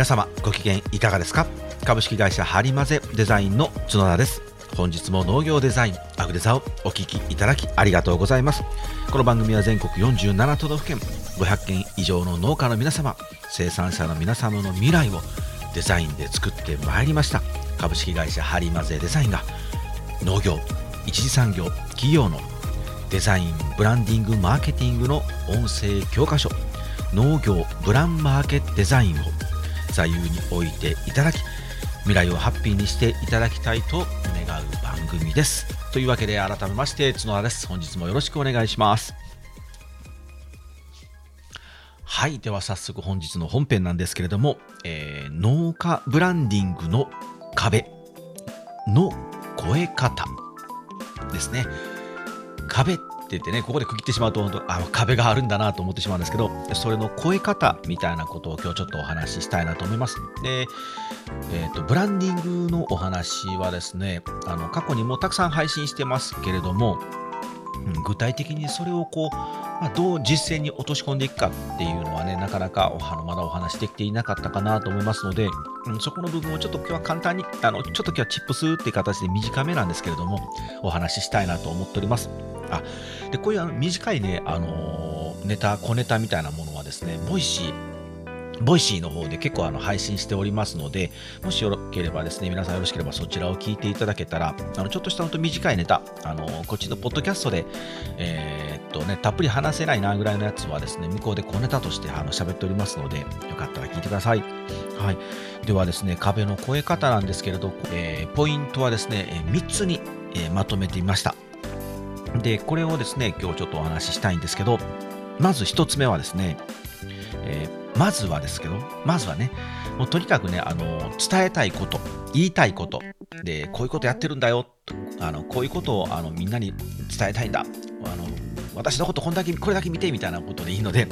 皆様ご機嫌いかがですか？株式会社ハリマゼデザインの角田です。本日も農業デザインアグデザをお聞きいただきありがとうございます。この番組は全国47都道府県500件以上の農家の皆様生産者の皆様の未来をデザインで作ってまいりました。株式会社ハリマゼデザインが農業一次産業企業のデザインブランディングマーケティングの音声教科書農業ブランマーケットデザインを座右に置いていただき未来をハッピーにしていただきたいと願う番組です。というわけで改めまして角田です。本日もよろしくお願いします。はいでは早速本日の本編なんですけれども、えー、農家ブランディングの壁の超え方ですね。壁って言ってねここで区切ってしまうと本当あ壁があるんだなと思ってしまうんですけどそれの超え方みたいなことを今日ちょっとお話ししたいなと思いますで、えーと、ブランディングのお話はですねあの過去にもたくさん配信してますけれども、うん、具体的にそれをこうまあ、どう実践に落とし込んでいくかっていうのはね、なかなかあのまだお話できていなかったかなと思いますので、うん、そこの部分をちょっと今日は簡単に、あのちょっと今日はチップスっていう形で短めなんですけれども、お話ししたいなと思っております。あでこういう短いね、あのネタ、小ネタみたいなものはですね、 Voicy、Voicy の方で結構あの配信しておりますので、もしよろければですね、皆さんよろしければそちらを聞いていただけたら、あのちょっとした本当短いネタ、あのこっちのポッドキャストで、えー、っとね、たっぷり話せないなぐらいのやつはですね、向こうで小ネタとしてあの喋っておりますので、よかったら聞いてください。はい。ではですね、壁の越え方なんですけれど、えー、ポイントはですね、3つに、え、まとめてみました。で、これをですね、今日ちょっとお話ししたいんですけど、まず1つ目はですね、えーまずはですけど、まずはね、もうとにかくね、あの、伝えたいこと、言いたいこと、で、こういうことやってるんだよ、あのこういうことをあのみんなに伝えたいんだ、あの私のことこんだけ、これだけ見てみたいなことでいいので、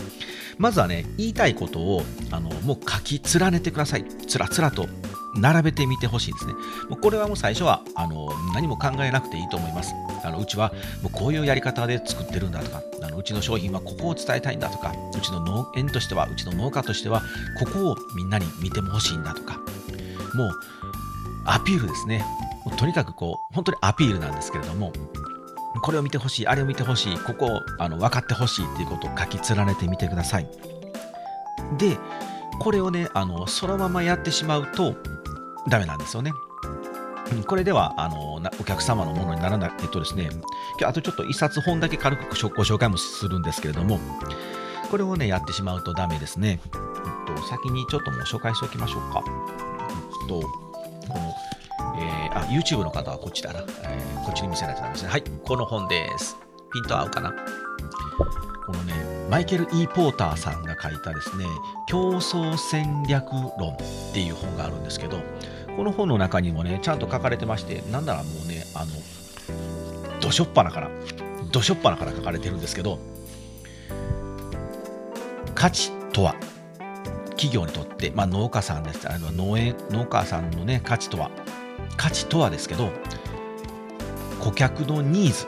まずはね、言いたいことをあのもう書き連ねてください。つらつらと並べてみてほしいですね。もうこれはもう最初はあの何も考えなくていいと思います。あのうちはもうこういうやり方で作ってるんだとか、あのうちの商品はここを伝えたいんだとか、うちの農園としては、うちの農家としては、ここをみんなに見ても欲しいんだとか、もうアピールですね。とにかくこう、本当にアピールなんですけれども、これを見てほしい、あれを見てほしい、ここをあの分かってほしいっていうことを書き連ねてみてください。で、これをね、あのそのままやってしまうとダメなんですよね。これではあのお客様のものにならない、えっとですね、あとちょっと一冊本だけ軽くご紹介もするんですけれども、これをね、やってしまうとダメですね。えっと、先にちょっともう紹介しておきましょうか。えっと、この、えー、あ、YouTube の方はこっちだな。えー、こっちに見せないとダメですね。はい、この本です。ピント合うかな？このね、マイケル・ E・ ポーターさんが書いたですね、競争戦略論っていう本があるんですけど、この本の中にもね、ちゃんと書かれてまして、なんならもうね、あの、どしょっぱなから、どしょっぱなから書かれてるんですけど、価値とは、企業にとって、まあ、農家さんです、あの農園農家さんのね、価値とは、価値とはですけど、顧客のニーズ、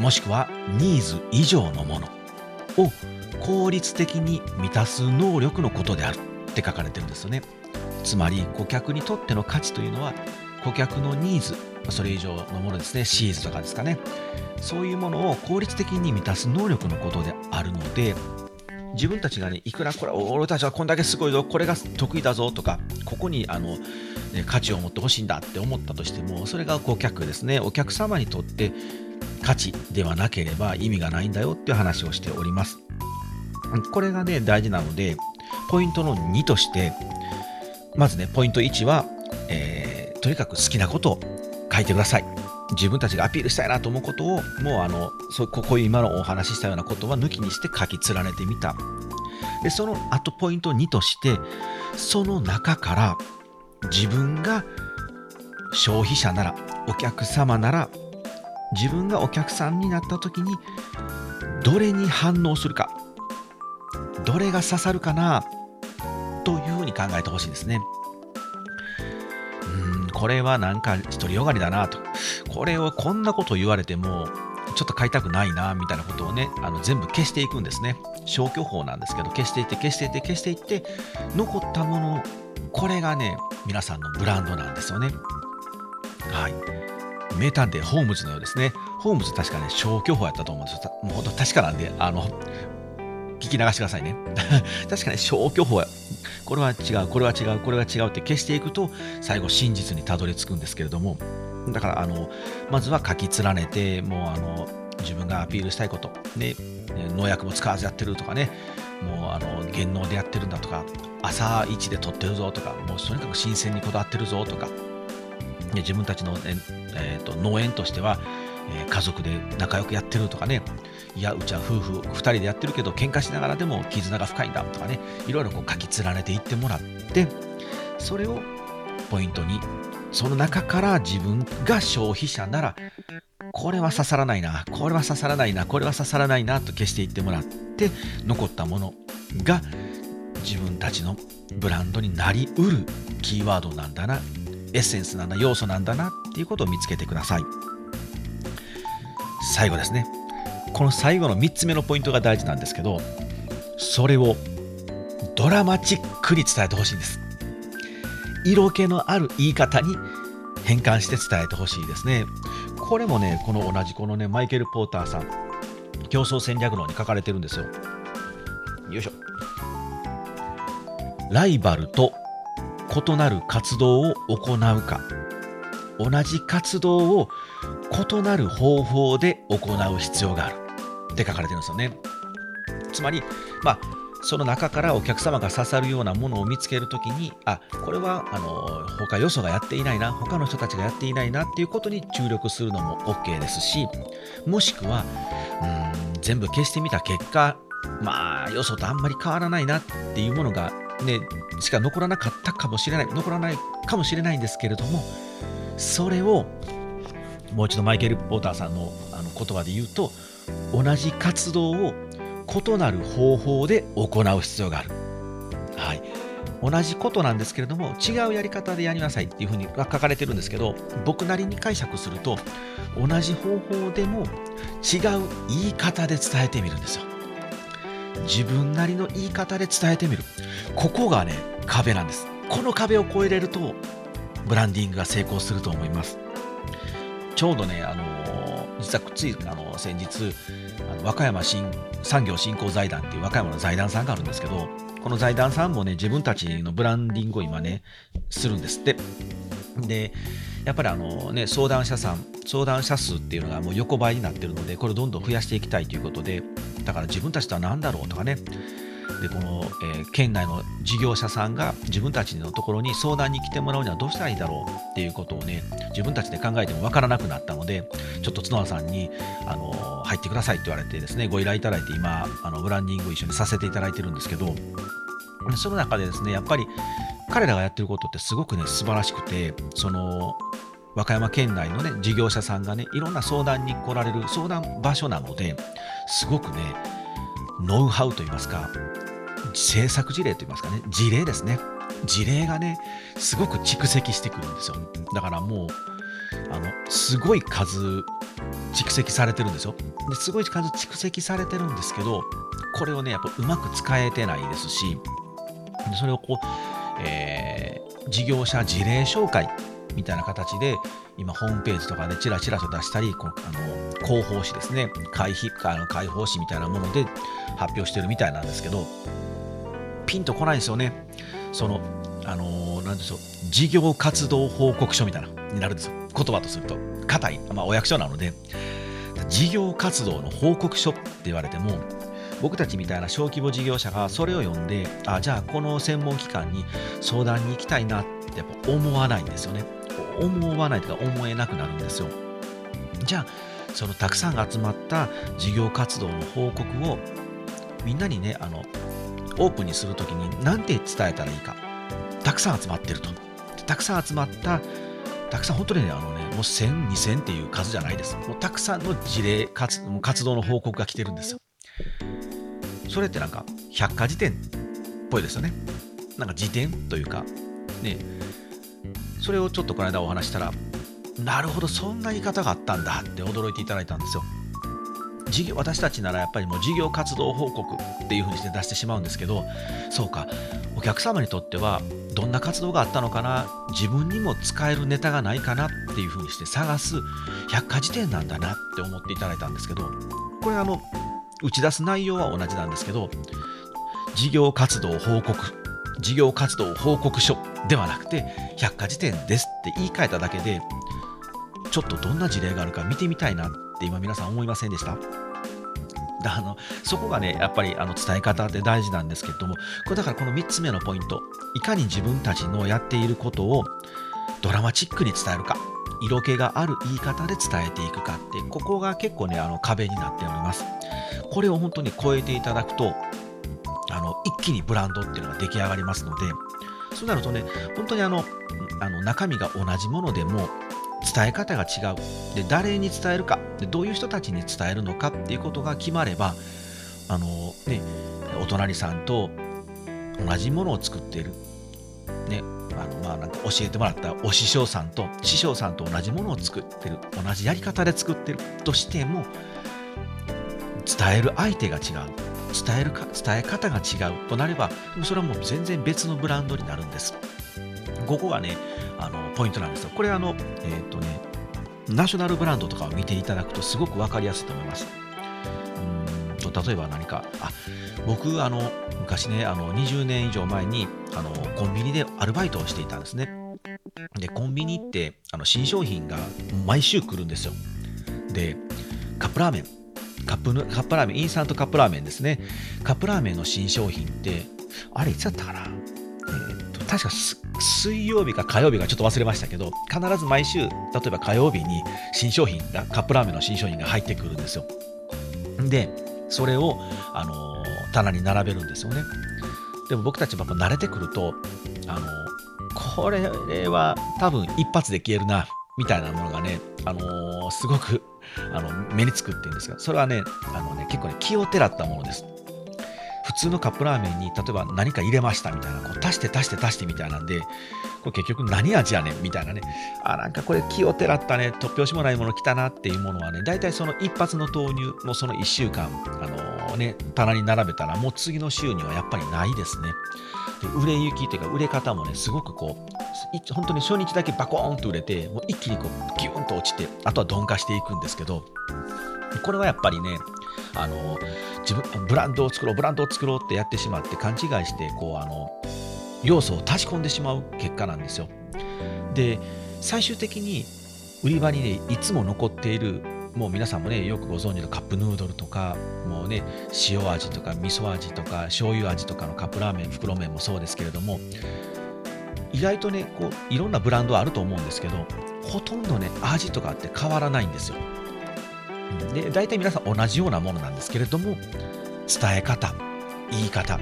もしくはニーズ以上のものを効率的に満たす能力のことであるって書かれてるんですよね。つまり顧客にとっての価値というのは顧客のニーズそれ以上のものですねシーズとかですかね。そういうものを効率的に満たす能力のことであるので自分たちがねいくらこれ俺たちはこんだけすごいぞこれが得意だぞとかここにあの、価値を持ってほしいんだって思ったとしてもそれが顧客ですね。お客様にとって価値ではなければ意味がないんだよっていう話をしております。これがね大事なのでポイントの2としてまずね、ポイント1は、えー、とにかく好きなことを書いてください。自分たちがアピールしたいなと思うことを、もうあの、そここ今のお話ししたようなことは抜きにして書き連ねてみた。で、その後ポイント2として、その中から自分が消費者なら、お客様なら、自分がお客さんになった時に、どれに反応するか、どれが刺さるかなというふうに考えてほしいですね。うん、これはなんか独りよがりだなと。これをこんなこと言われても、ちょっと買いたくないな、みたいなことをね、あの全部消していくんですね。消去法なんですけど消していって消していって消していって残ったものこれがね皆さんのブランドなんですよねはい名探偵ホームズのようですねホームズ確かね消去法やったと思うんですよもう確かなんであのき流してくださいね。確かに消去法やこれは違うこれは違うこれは違うって消していくと最後真実にたどり着くんですけれども。だからあのまずは書き連ねてもうあの自分がアピールしたいこと、ね、農薬も使わずやってるとかね。もうあの減農でやってるんだとか朝一で取ってるぞとかもうとにかく新鮮にこだわってるぞとか。自分たちの、ねえーと、農園としては、え、家族で仲良くやってるとかね。いやうちは夫婦2人でやってるけど喧嘩しながらでも絆が深いんだとかね。いろいろこう書き連ねていってもらってそれをポイントにその中から自分が消費者ならこれは刺さらないなこれは刺さらないなこれは刺さらないなと消していってもらって残ったものが自分たちのブランドになりうるキーワードなんだなエッセンスなんだ要素なんだなっていうことを見つけてください。最後ですね。この最後の3つ目のポイントが大事なんですけどそれをドラマチックに伝えてほしいんです。色気のある言い方に変換して伝えてほしいですね。これもねこの同じこのねマイケル・ポーターさん競争戦略論に書かれてるんですよ。よいしょ。ライバルと異なる活動を行うか。同じ活動を異なる方法で行う必要がある。って書かれてるんですよね。つまりまあその中からお客様が刺さるようなものを見つけるときにあこれはあの他よそがやっていないな他の人たちがやっていないなっていうことに注力するのも OK ですしもしくはうん全部消してみた結果まあよそとあんまり変わらないなっていうものがねしか残らなかったかもしれない残らないかもしれないんですけれどもそれをもう一度マイケル・ポーターさんのあの言葉で言うと同じ活動を異なる方法で行う必要がある。はい、同じことなんですけれども違うやり方でやりなさいっていうふうに書かれてるんですけど僕なりに解釈すると同じ方法でも違う言い方で伝えてみるんですよ。自分なりの言い方で伝えてみる。ここがね、壁なんです。この壁を越えれると、ブランディングが成功すると思います。ちょうどね、あの、実はついあの先日あの和歌山新産業振興財団っていう和歌山の財団さんがあるんですけどこの財団さんもね自分たちのブランディングを今ねするんですってでやっぱりあの、ね、相談者さん相談者数っていうのがもう横ばいになってるのでこれをどんどん増やしていきたいということでだから自分たちとは何だろうとかねでこの、えー、県内の事業者さんが自分たちのところに相談に来てもらうにはどうしたらいいだろうっていうことをね自分たちで考えても分からなくなったのでちょっと角田さんに、あの入ってくださいって言われてですねご依頼いただいて今あのブランディング一緒にさせていただいてるんですけどその中でですねやっぱり彼らがやってることってすごくね素晴らしくてその和歌山県内のね事業者さんがねいろんな相談に来られる相談場所なのですごくねノウハウといいますか制作事例といいますかね事例ですね。事例がねすごく蓄積してくるんですよ。だからもうあのすごい数蓄積されてるんですよ。ですごい数蓄積されてるんですけどこれをねやっぱうまく使えてないですしそれをこう、えー、事業者事例紹介みたいな形で今ホームページとかでチラチラと出したりこあの広報誌ですね。開あの開放誌みたいなもので発表してるみたいなんですけどピンとこないんですよね。そのあの何でしょう事業活動報告書みたいなになるんですよ。言葉とすると。硬い、まあ、お役所なので。事業活動の報告書って言われても僕たちみたいな小規模事業者がそれを読んであじゃあこの専門機関に相談に行きたいなってやっぱ思わないんですよね。思わないとか思えなくなるんですよ。じゃあそのたくさん集まった事業活動の報告をみんなにねあのオープンにするときに何て伝えたらいいか。たくさん集まってると。たくさん集まったたくさん本当にねあのねもう1000、2000っていう数じゃないです。もうたくさんの事例活活動の報告が来てるんですよ。それってなんか百科事典っぽいですよね。なんか辞典というかね。それをちょっとこの間お話したらなるほどそんな言い方があったんだって驚いていただいたんですよ。事業私たちならやっぱりもう事業活動報告っていうふうにして出してしまうんですけどそうかお客様にとってはどんな活動があったのかな自分にも使えるネタがないかなっていうふうにして探す百科事典なんだなって思っていただいたんですけどこれあの打ち出す内容は同じなんですけど事業活動報告事業活動報告書ではなくて百科事典ですって言い換えただけでちょっとどんな事例があるか見てみたいなって今皆さん思いませんでした？あのそこがねやっぱりあの伝え方で大事なんですけれどもこれだからこの3つ目のポイントいかに自分たちのやっていることをドラマチックに伝えるか色気がある言い方で伝えていくかってここが結構ねあの壁になっております。これを本当に超えていただくとあの一気にブランドっていうのが出来上がりますのでそうなるとね本当にあのあの中身が同じものでも伝え方が違う。で誰に伝えるかでどういう人たちに伝えるのかっていうことが決まればあの、ね、お隣さんと同じものを作っている、ねあのまあ、なんか教えてもらったお師匠さんと師匠さんと同じものを作ってる。同じやり方で作ってるとしても伝える相手が違う。伝えるか伝え方が違うとなればそれはもう全然別のブランドになるんです。ここがねあのポイントなんですよ。これあの、えっ、ー、とね、ナショナルブランドとかを見ていただくとすごく分かりやすいと思います。うんと例えば何か、あ僕あの、昔ね、あの20年以上前にあのコンビニでアルバイトをしていたんですね。で、コンビニってあの新商品が毎週来るんですよ。で、カップラーメン、カップカップラーメン、インスタントカップラーメンですね。カップラーメンの新商品って、あれいつだったかな、えー、と確か水曜日か火曜日かちょっと忘れましたけど、必ず毎週、例えば火曜日に新商品が、カップラーメンの新商品が入ってくるんですよ。で、それを、あのー、棚に並べるんですよね。でも僕たちも慣れてくると、あのー、これは多分一発で消えるな、みたいなものがね、あのー、すごくあの目につくっていうんですが、それはね、あのね結構ね、気をてらったものです。普通のカップラーメンに例えば何か入れましたみたいなこう足して足して足してみたいなんでこれ結局何味やねんみたいなね。あなんかこれ気をてらったね。突拍子もないもの来たなっていうものはね大体その一発の投入もその1週間あの、ね棚に並べたらもう次の週にはやっぱりないですね。で売れ行きというか売れ方もねすごくこう本当に初日だけバコーンと売れてもう一気にこうギューンと落ちてあとは鈍化していくんですけどこれはやっぱりねあの自分ブランドを作ろうブランドを作ろうってやってしまって勘違いしてこうあの要素を足し込んでしまう結果なんですよ。で最終的に売り場にねいつも残っているもう皆さんもねよくご存知のカップヌードルとかもうね塩味とか味噌味とか醤油味とかのカップラーメン袋麺もそうですけれども意外とねこういろんなブランドはあると思うんですけどほとんどね味とかって変わらないんですよ。で大体皆さん同じようなものなんですけれども伝え方言い方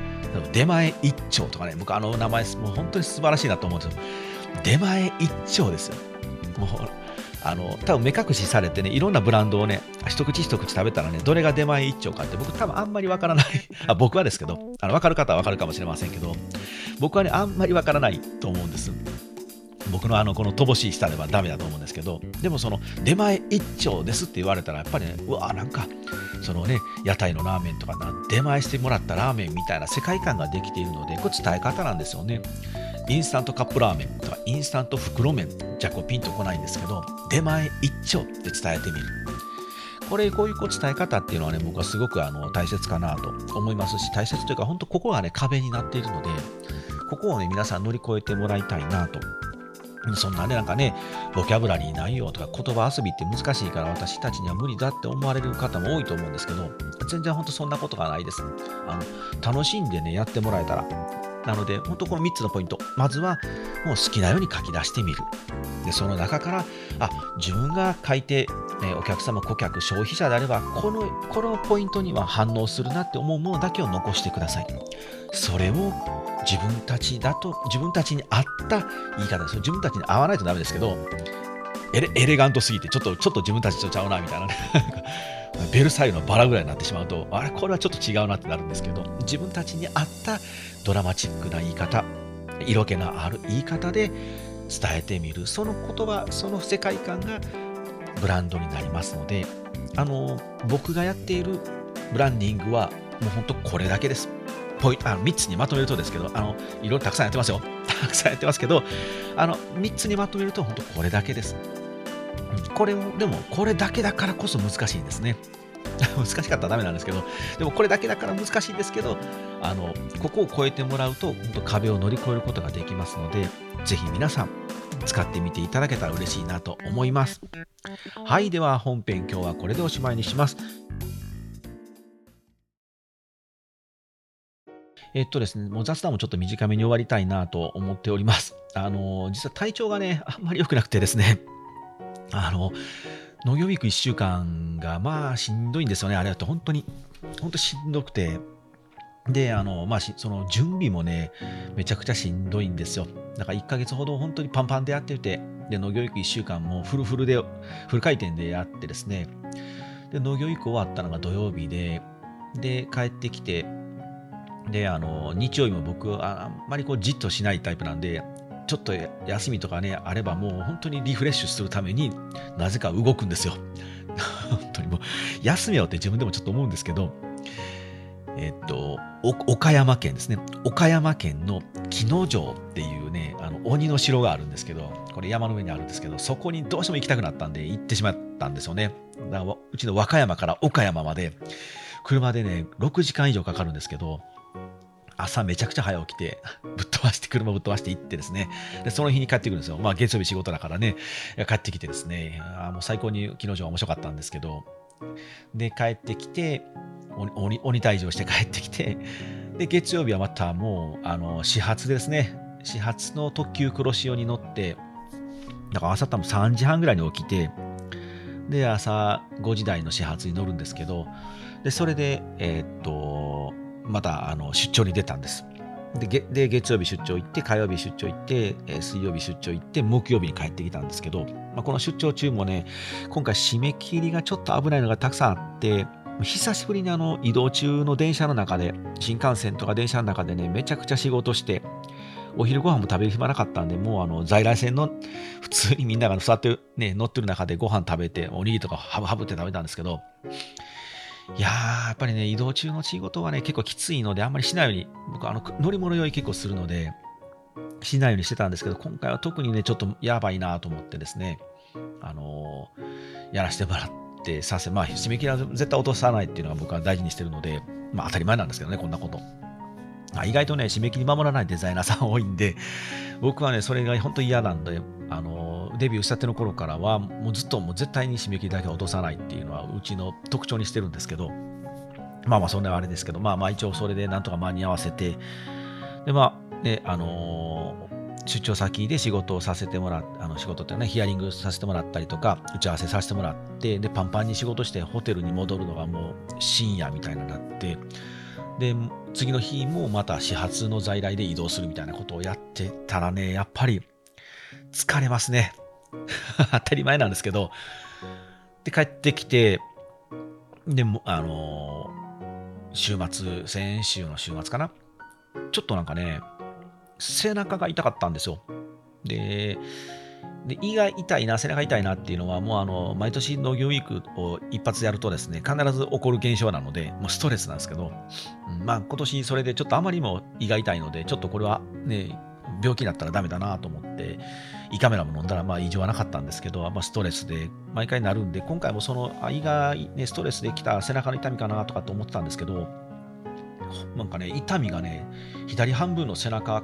出前一丁とかね僕あの名前もう本当に素晴らしいなと思うんですよ出前一丁ですよもうあの多分目隠しされてねいろんなブランドをね一口一口食べたらねどれが出前一丁かって僕多分あんまりわからない。あ僕はですけどあの分かる方は分かるかもしれませんけど僕はねあんまりわからないと思うんです僕のあのこの乏しい舌ではダメだと思うんですけどでもその出前一丁ですって言われたらやっぱりねうわなんかそのね屋台のラーメンとかな出前してもらったラーメンみたいな世界観ができているのでこれ伝え方なんですよね。インスタントカップラーメンとかインスタント袋麺じゃこうピンとこないんですけど出前一丁って伝えてみる。これこういうこう伝え方っていうのはね僕はすごくあの大切かなと思いますし大切というか本当ここがね壁になっているのでここをね皆さん乗り越えてもらいたいなとそんなね、なんかね、ボキャブラリーないよとか、言葉遊びって難しいから私たちには無理だって思われる方も多いと思うんですけど、全然本当そんなことがないです。あの楽しんでね、やってもらえたら。なので、本当この3つのポイント。まずは、もう好きなように書き出してみる。で、その中から、あ、自分が書いて、ね、お客様、顧客、消費者であれば、この、このポイントには反応するなって思うものだけを残してください。それを自分たちだと自分たちに合った言い方です。自分たちに合わないとダメですけどエレエレガントすぎてちょっとちょっと自分たちとちゃうなみたいなね。ベルサイユのバラぐらいになってしまうとあれこれはちょっと違うなってなるんですけど自分たちに合ったドラマチックな言い方色気のある言い方で伝えてみる。その言葉その世界観がブランドになりますのであの僕がやっているブランディングはもう本当これだけです。ポイあの3つにまとめるとですけど、あのいろいろたくさんやってますよ。たくさんやってますけど、あの3つにまとめると本当これだけです。これを、でもこれだけだからこそ難しいんですね。難しかったらダメなんですけど、でもこれだけだから難しいんですけど、あのここを超えてもらうと、本当壁を乗り越えることができますので、ぜひ皆さん、使ってみていただけたら嬉しいなと思います。はい、では本編今日はこれでおしまいにします。えっとですね、もう雑談もちょっと短めに終わりたいなと思っております。あの、実は体調がね、あんまり良くなくてですね、あの、農業ウィーク1週間がまあしんどいんですよね、あれだと本当に、本当しんどくて、で、あの、まあ、その準備もね、めちゃくちゃしんどいんですよ。だから1ヶ月ほど本当にパンパンでやってて、で、農業ウィーク1週間もフルフルで、フル回転でやってですね、で、農業ウィーク終わったのが土曜日で、で、帰ってきて、で、あの、日曜日も僕、あんまりこうじっとしないタイプなんで、ちょっと休みとかね、あればもう本当にリフレッシュするためになぜか動くんですよ。本当にもう、休めよって自分でもちょっと思うんですけど、えっと、岡山県ですね。岡山県の木野城っていうね、あの鬼の城があるんですけど、これ山の上にあるんですけど、そこにどうしても行きたくなったんで行ってしまったんですよね。だからうちの和歌山から岡山まで、車でね、6時間以上かかるんですけど、朝めちゃくちゃ早起きて、ぶっ飛ばして、車ぶっ飛ばして行ってですね、でその日に帰ってくるんですよ。まあ月曜日仕事だからね、帰ってきてですね、あもう最高に昨日は面白かったんですけど、で、帰ってきて、鬼鬼退場して帰ってきて、で、月曜日はまたもう、あの、始発ですね。始発の特急黒潮に乗って、だから朝多分3時半ぐらいに起きて、で、朝5時台の始発に乗るんですけど、で、それで、えー、っと、またあの出張に出たんです。で月曜日出張行って火曜日出張行って水曜日出張行って木曜日に帰ってきたんですけど、まあ、この出張中もね今回締め切りがちょっと危ないのがたくさんあって久しぶりにあの移動中の電車の中で新幹線とか電車の中でねめちゃくちゃ仕事してお昼ご飯も食べる暇なかったんでもうあの在来線の普通にみんなが座ってね乗ってる中でご飯食べておにぎりとかハブハブって食べたんですけどいやー、やっぱりね、移動中の仕事はね、結構きついので、あんまりしないように、僕、あの、乗り物用意結構するので、しないようにしてたんですけど、今回は特にね、ちょっとやばいなと思ってですね、あのー、やらせてもらってさせ、まあ、締め切りは絶対落とさないっていうのが僕は大事にしてるので、まあ、当たり前なんですけどね、こんなこと。意外とね、締め切り守らないデザイナーさん多いんで、僕はね、それが本当に嫌なんで、あの、デビューしたての頃からは、もうずっともう絶対に締め切りだけは落とさないっていうのは、うちの特徴にしてるんですけど、まあまあ、そんなあれですけど、まあまあ、一応それでなんとか間に合わせて、で、まあ、ね、あの出張先で仕事をさせてもらっあの仕事ってね、ヒアリングさせてもらったりとか、打ち合わせさせてもらって、で、パンパンに仕事してホテルに戻るのがもう深夜みたいになって、で、次の日もまた始発の在来で移動するみたいなことをやってたらね、やっぱり疲れますね。当たり前なんですけど。で、帰ってきて、でも、あのー、週末、先週の週末かな。ちょっとなんかね、背中が痛かったんですよ。で、で胃が痛いな、背中痛いなっていうのは、もうあの毎年農業ウィークを一発やるとですね、必ず起こる現象なので、もうストレスなんですけど、うん、まあ今年それでちょっとあまりにも胃が痛いので、ちょっとこれはね、病気になったらダメだなと思って、胃カメラも飲んだらまあ異常はなかったんですけど、まあ、ストレスで毎回なるんで、今回もその胃が、ね、ストレスできた背中の痛みかなとかと思ってたんですけど、なんかね、痛みがね、左半分の背中、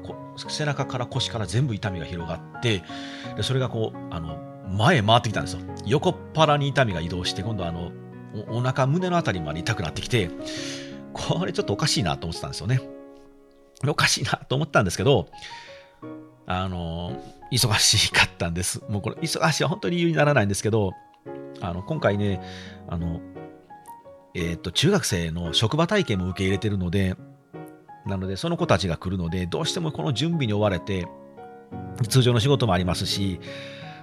背中から腰から全部痛みが広がって、でそれがこう、あの、前回ってきたんですよ。横っ腹に痛みが移動して、今度あの、おお腹、胸のあたりまで痛くなってきて、これちょっとおかしいなと思ってたんですよね。おかしいなと思ったんですけど、あの、忙しかったんです。もうこれ、忙しいは本当に理由にならないんですけど、あの、今回ね、あの、えー、と中学生の職場体験も受け入れてるので、なので、その子たちが来るので、どうしてもこの準備に追われて、通常の仕事もありますし、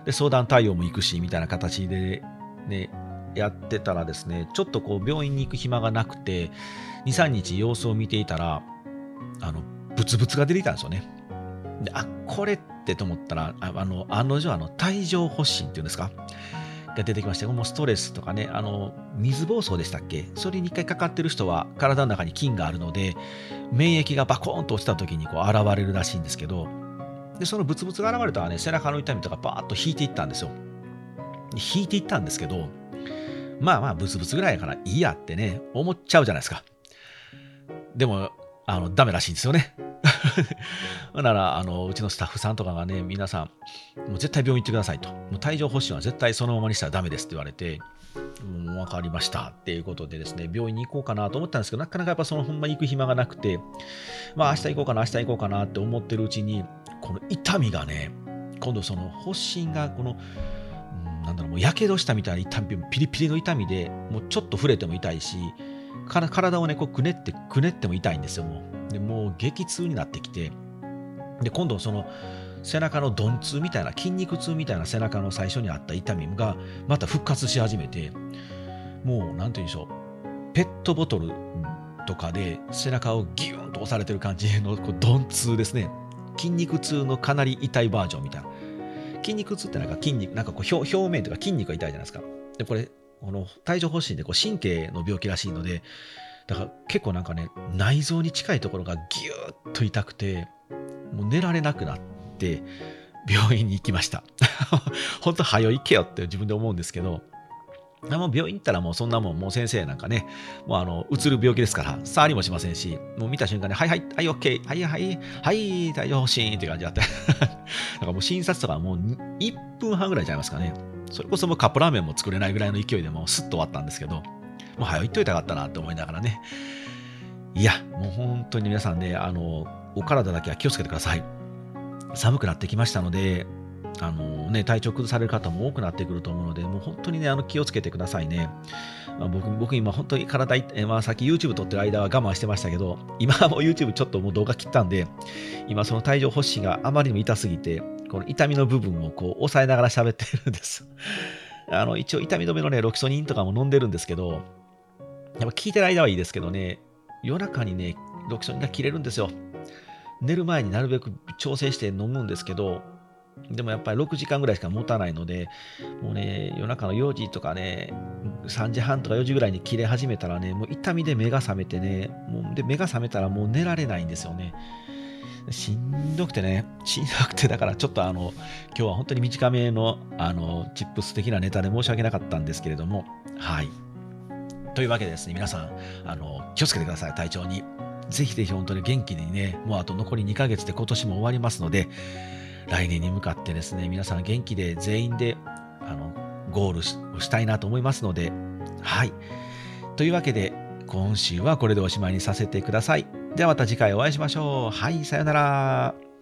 で相談対応も行くし、みたいな形で、ね、やってたらですね、ちょっとこう病院に行く暇がなくて、2、3日様子を見ていたら、あの、ブツブツが出てきたんですよね。で、あ、これってと思ったら、あの、案の定、あの、帯状発疹っていうんですか、が出てきまして、もうストレスとかね、あの、水疱瘡でしたっけ？それに一回かかってる人は体の中に菌があるので免疫がバコーンと落ちた時にこう現れるらしいんですけどでそのブツブツが現れたらね背中の痛みとかバーッと引いていったんですよ。引いていったんですけどまあまあブツブツぐらいやからいいやってね思っちゃうじゃないですか。でもあのダメらしいんですよね。ならあのうちのスタッフさんとかがね皆さんもう絶対病院行ってくださいと。もう帯状疱疹は絶対そのままにしたらダメですって言われてもう分かりましたっていうことでですね病院に行こうかなと思ったんですけどなかなかやっぱそのほんまに行く暇がなくてまあ明日行こうかな明日行こうかなって思ってるうちにこの痛みがね今度その発疹がこのなんだろうもうやけどしたみたいな痛みピリピリの痛みでもうちょっと触れても痛いし体をねこうくねってくねっても痛いんですよもう。でもう激痛になってきて。で今度その背中の鈍痛みたいな筋肉痛みたいな背中の最初にあった痛みがまた復活し始めてもう何て言うんでしょう。ペットボトルとかで背中をギューンと押されてる感じのこう鈍痛ですね。筋肉痛のかなり痛いバージョンみたいな。筋肉痛ってなんか筋肉なんかこう表面とか筋肉が痛いじゃないですか。でこれこの帯状疱疹でこう神経の病気らしいのでだから結構なんかね内臓に近いところがギューッと痛くてもう寝られなくなって病院に行きました 本当早行けよって自分で思うんですけどもう病院行ったらもうそんなもん、もう先生なんかね、もうあの、うつる病気ですから、触りもしませんし、もう見た瞬間に、はいはい、はい、オッケー、はいはい、はい、大丈夫、シーンって感じだった。なんかもう診察とかもう1分半ぐらいちゃいますかね。それこそもうカップラーメンも作れないぐらいの勢いでもうスッと終わったんですけど、もう早いっといたかったなって思いながらね。いや、もう本当に皆さんね、あの、お体だけは気をつけてください。寒くなってきましたので、あのね、体調崩される方も多くなってくると思うので、もう本当にね、あの気をつけてくださいね。まあ、僕僕今本当に体、まあ、さっき YouTube 撮ってる間は我慢してましたけど、今はもう YouTube ちょっともう動画切ったんで、今その帯状疱疹があまりにも痛すぎて、この痛みの部分をこう抑えながら喋ってるんです。あの一応痛み止めのね、ロキソニンとかも飲んでるんですけど、やっぱ聞いてる間はいいですけどね、夜中にね、ロキソニンが切れるんですよ。寝る前になるべく調整して飲むんですけど、でもやっぱり6時間ぐらいしか持たないので、もうね、夜中の4時とかね、3時半とか4時ぐらいに切れ始めたらね、もう痛みで目が覚めてね、もうで目が覚めたらもう寝られないんですよね。しんどくてね、しんどくて、だからちょっとあの、今日は本当に短めの、あの、チップス的なネタで申し訳なかったんですけれども、はい。というわけでですね、皆さん、あの、気をつけてください、体調に。ぜひぜひ本当に元気にね、もうあと残り2ヶ月で今年も終わりますので、来年に向かってですね、皆さん元気で全員であのゴールをしたいなと思いますので、はい。というわけで、今週はこれでおしまいにさせてください。ではまた次回お会いしましょう。はい、さようなら。